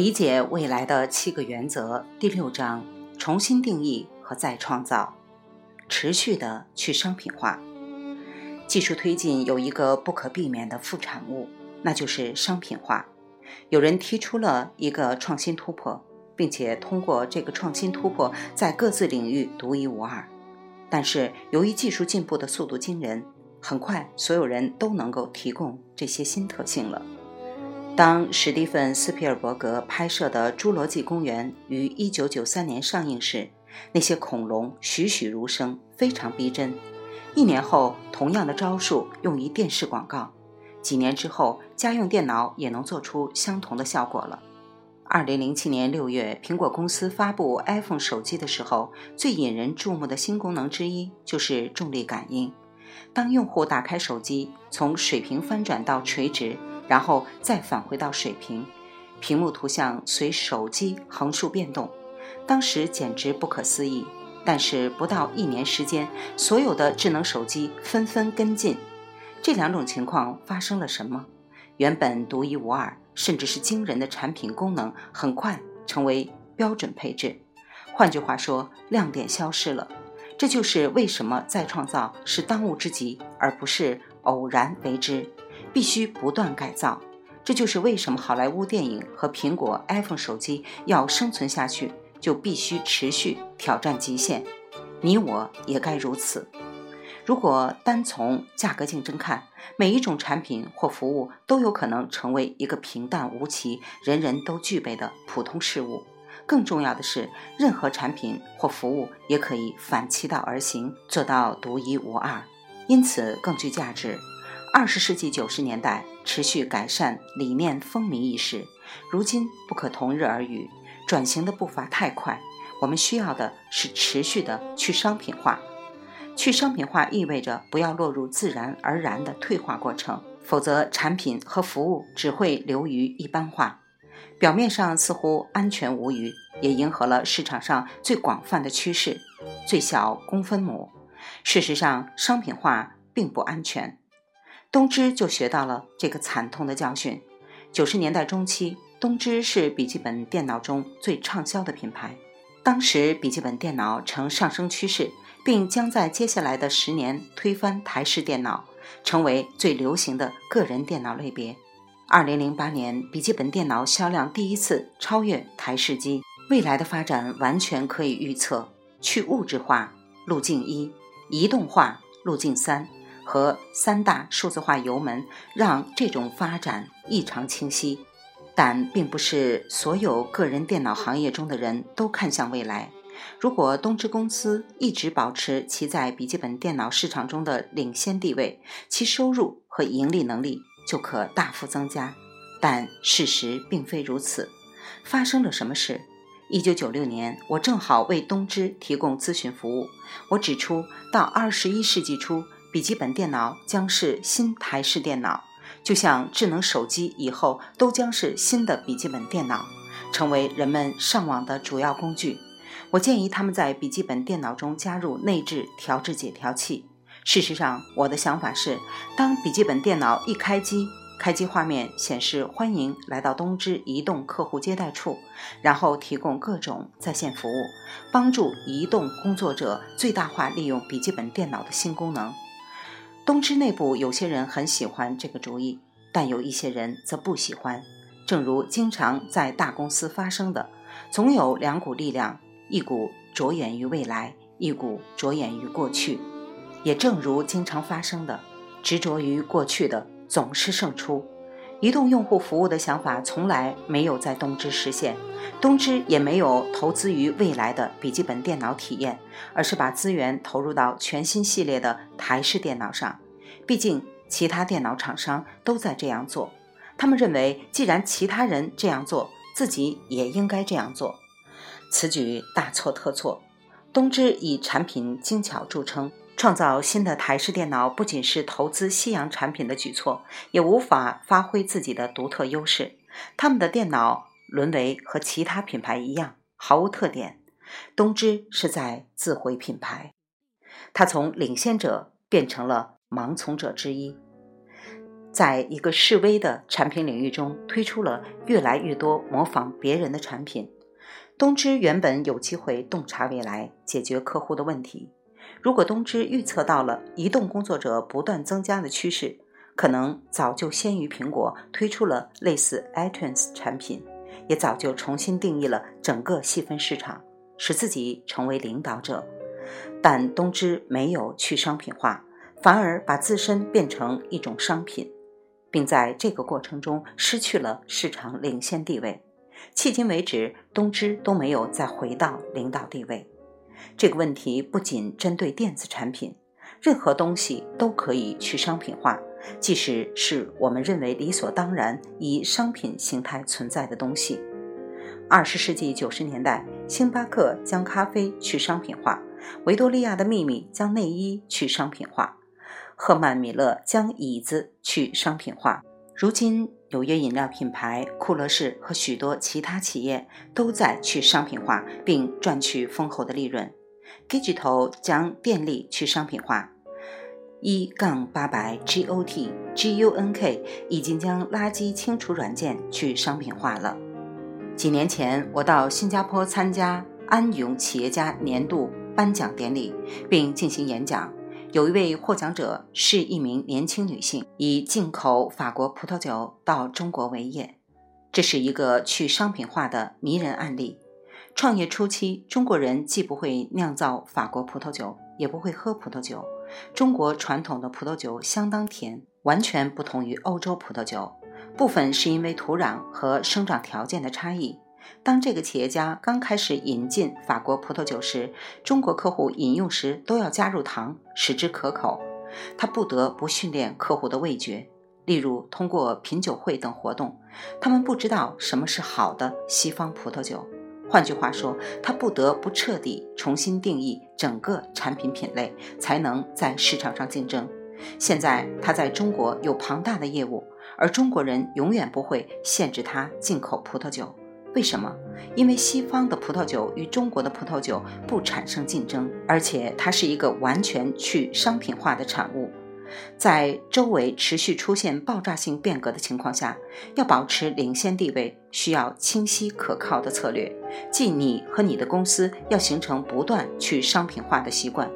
理解未来的七个原则第六章：重新定义和再创造，持续的去商品化。技术推进有一个不可避免的副产物，那就是商品化。有人提出了一个创新突破，并且通过这个创新突破在各自领域独一无二。但是由于技术进步的速度惊人，很快所有人都能够提供这些新特性了。当史蒂芬·斯皮尔伯格拍摄的《侏罗纪公园》于1993年上映时，那些恐龙栩栩如生，非常逼真。一年后，同样的招数用于电视广告；几年之后，家用电脑也能做出相同的效果了。2007年6月，苹果公司发布 iPhone 手机的时候，最引人注目的新功能之一就是重力感应。当用户打开手机，从水平翻转到垂直。然后再返回到水平，屏幕图像随手机横竖变动，当时简直不可思议。但是不到一年时间，所有的智能手机纷纷跟进。这两种情况发生了什么？原本独一无二，甚至是惊人的产品功能，很快成为标准配置。换句话说，亮点消失了。这就是为什么再创造是当务之急，而不是偶然为之。必须不断改造，这就是为什么好莱坞电影和苹果 iPhone 手机要生存下去，就必须持续挑战极限。你我也该如此。如果单从价格竞争看，每一种产品或服务都有可能成为一个平淡无奇、人人都具备的普通事物。更重要的是，任何产品或服务也可以反其道而行，做到独一无二，因此更具价值。二十世纪九十年代，持续改善理念风靡一时，如今不可同日而语。转型的步伐太快，我们需要的是持续的去商品化。去商品化意味着不要落入自然而然的退化过程，否则产品和服务只会流于一般化。表面上似乎安全无虞，也迎合了市场上最广泛的趋势——最小公分母。事实上，商品化并不安全。东芝就学到了这个惨痛的教训。九十年代中期，东芝是笔记本电脑中最畅销的品牌。当时，笔记本电脑呈上升趋势，并将在接下来的十年推翻台式电脑，成为最流行的个人电脑类别。二零零八年，笔记本电脑销量第一次超越台式机。未来的发展完全可以预测：去物质化路径一，移动化路径三。和三大数字化油门让这种发展异常清晰，但并不是所有个人电脑行业中的人都看向未来。如果东芝公司一直保持其在笔记本电脑市场中的领先地位，其收入和盈利能力就可大幅增加。但事实并非如此。发生了什么事？一九九六年，我正好为东芝提供咨询服务。我指出，到二十一世纪初。笔记本电脑将是新台式电脑，就像智能手机以后都将是新的笔记本电脑，成为人们上网的主要工具。我建议他们在笔记本电脑中加入内置调制解调器。事实上，我的想法是，当笔记本电脑一开机，开机画面显示“欢迎来到东芝移动客户接待处”，然后提供各种在线服务，帮助移动工作者最大化利用笔记本电脑的新功能。东芝内部有些人很喜欢这个主意，但有一些人则不喜欢。正如经常在大公司发生的，总有两股力量，一股着眼于未来，一股着眼于过去。也正如经常发生的，执着于过去的总是胜出。移动用户服务的想法从来没有在东芝实现，东芝也没有投资于未来的笔记本电脑体验，而是把资源投入到全新系列的台式电脑上。毕竟，其他电脑厂商都在这样做，他们认为，既然其他人这样做，自己也应该这样做。此举大错特错。东芝以产品精巧著称。创造新的台式电脑不仅是投资西洋产品的举措，也无法发挥自己的独特优势。他们的电脑沦为和其他品牌一样毫无特点。东芝是在自毁品牌，它从领先者变成了盲从者之一。在一个示威的产品领域中推出了越来越多模仿别人的产品。东芝原本有机会洞察未来，解决客户的问题。如果东芝预测到了移动工作者不断增加的趋势，可能早就先于苹果推出了类似 iTunes 产品，也早就重新定义了整个细分市场，使自己成为领导者。但东芝没有去商品化，反而把自身变成一种商品，并在这个过程中失去了市场领先地位。迄今为止，东芝都没有再回到领导地位。这个问题不仅针对电子产品，任何东西都可以去商品化，即使是我们认为理所当然以商品形态存在的东西。二十世纪九十年代，星巴克将咖啡去商品化，维多利亚的秘密将内衣去商品化，赫曼米勒将椅子去商品化。如今，纽约饮料品牌库乐士和许多其他企业都在去商品化，并赚取丰厚的利润。，GIG 头将电力去商品化，一杠八百 GOT GUNK 已经将垃圾清除软件去商品化了。几年前，我到新加坡参加安永企业家年度颁奖典礼，并进行演讲。有一位获奖者是一名年轻女性，以进口法国葡萄酒到中国为业，这是一个去商品化的迷人案例。创业初期，中国人既不会酿造法国葡萄酒，也不会喝葡萄酒。中国传统的葡萄酒相当甜，完全不同于欧洲葡萄酒。部分是因为土壤和生长条件的差异。当这个企业家刚开始引进法国葡萄酒时，中国客户饮用时都要加入糖，使之可口。他不得不训练客户的味觉，例如通过品酒会等活动。他们不知道什么是好的西方葡萄酒。换句话说，他不得不彻底重新定义整个产品品类，才能在市场上竞争。现在他在中国有庞大的业务，而中国人永远不会限制他进口葡萄酒。为什么？因为西方的葡萄酒与中国的葡萄酒不产生竞争，而且它是一个完全去商品化的产物。在周围持续出现爆炸性变革的情况下，要保持领先地位，需要清晰可靠的策略。即你和你的公司要形成不断去商品化的习惯，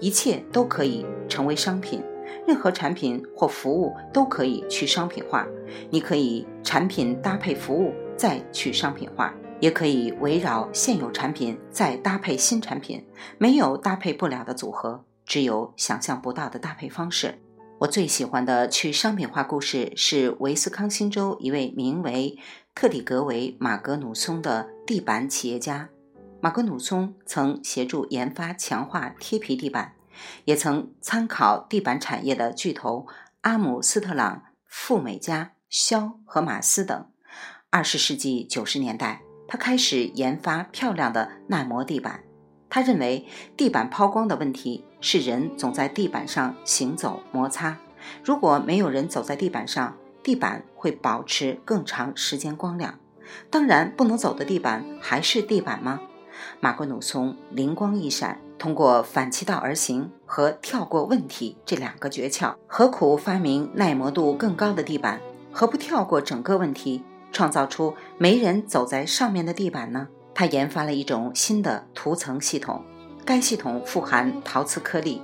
一切都可以成为商品，任何产品或服务都可以去商品化。你可以产品搭配服务。再去商品化，也可以围绕现有产品再搭配新产品，没有搭配不了的组合，只有想象不到的搭配方式。我最喜欢的去商品化故事是维斯康星州一位名为特里格维·马格努松的地板企业家。马格努松曾协助研发强化贴皮地板，也曾参考地板产业的巨头阿姆斯特朗、富美家、肖和马斯等。二十世纪九十年代，他开始研发漂亮的耐磨地板。他认为，地板抛光的问题是人总在地板上行走摩擦。如果没有人走在地板上，地板会保持更长时间光亮。当然，不能走的地板还是地板吗？马格努松灵光一闪，通过反其道而行和跳过问题这两个诀窍，何苦发明耐磨度更高的地板？何不跳过整个问题？创造出没人走在上面的地板呢？他研发了一种新的涂层系统，该系统富含陶瓷颗粒，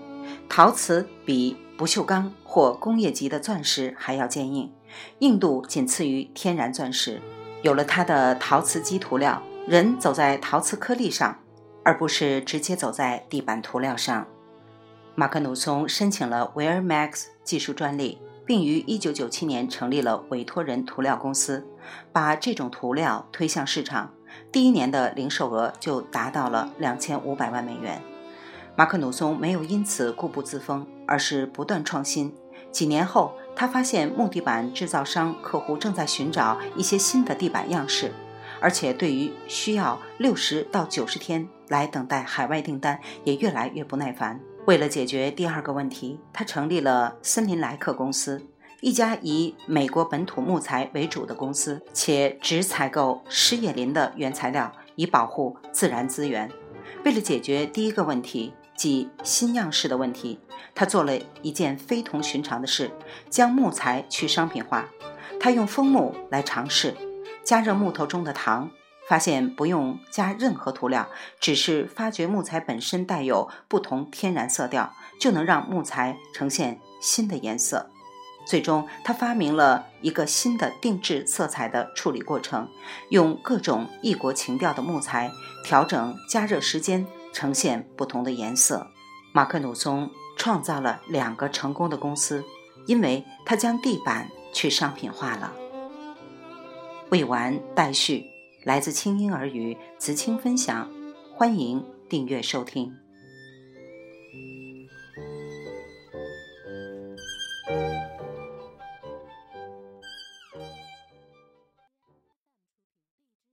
陶瓷比不锈钢或工业级的钻石还要坚硬，硬度仅次于天然钻石。有了它的陶瓷基涂料，人走在陶瓷颗粒上，而不是直接走在地板涂料上。马克努松申请了 Wear Max 技术专利。并于1997年成立了委托人涂料公司，把这种涂料推向市场。第一年的零售额就达到了2500万美元。马克努松没有因此固步自封，而是不断创新。几年后，他发现木地板制造商客户正在寻找一些新的地板样式，而且对于需要60到90天来等待海外订单也越来越不耐烦。为了解决第二个问题，他成立了森林莱克公司，一家以美国本土木材为主的公司，且只采购失业林的原材料，以保护自然资源。为了解决第一个问题，即新样式的问题。他做了一件非同寻常的事，将木材去商品化。他用枫木来尝试加热木头中的糖，发现不用加任何涂料，只是发掘木材本身带有不同天然色调，就能让木材呈现新的颜色。最终，他发明了一个新的定制色彩的处理过程，用各种异国情调的木材调整加热时间，呈现不同的颜色。马克努松创造了两个成功的公司，因为他将地板去商品化了。未完待续，来自清音耳语子青分享，欢迎订阅收听。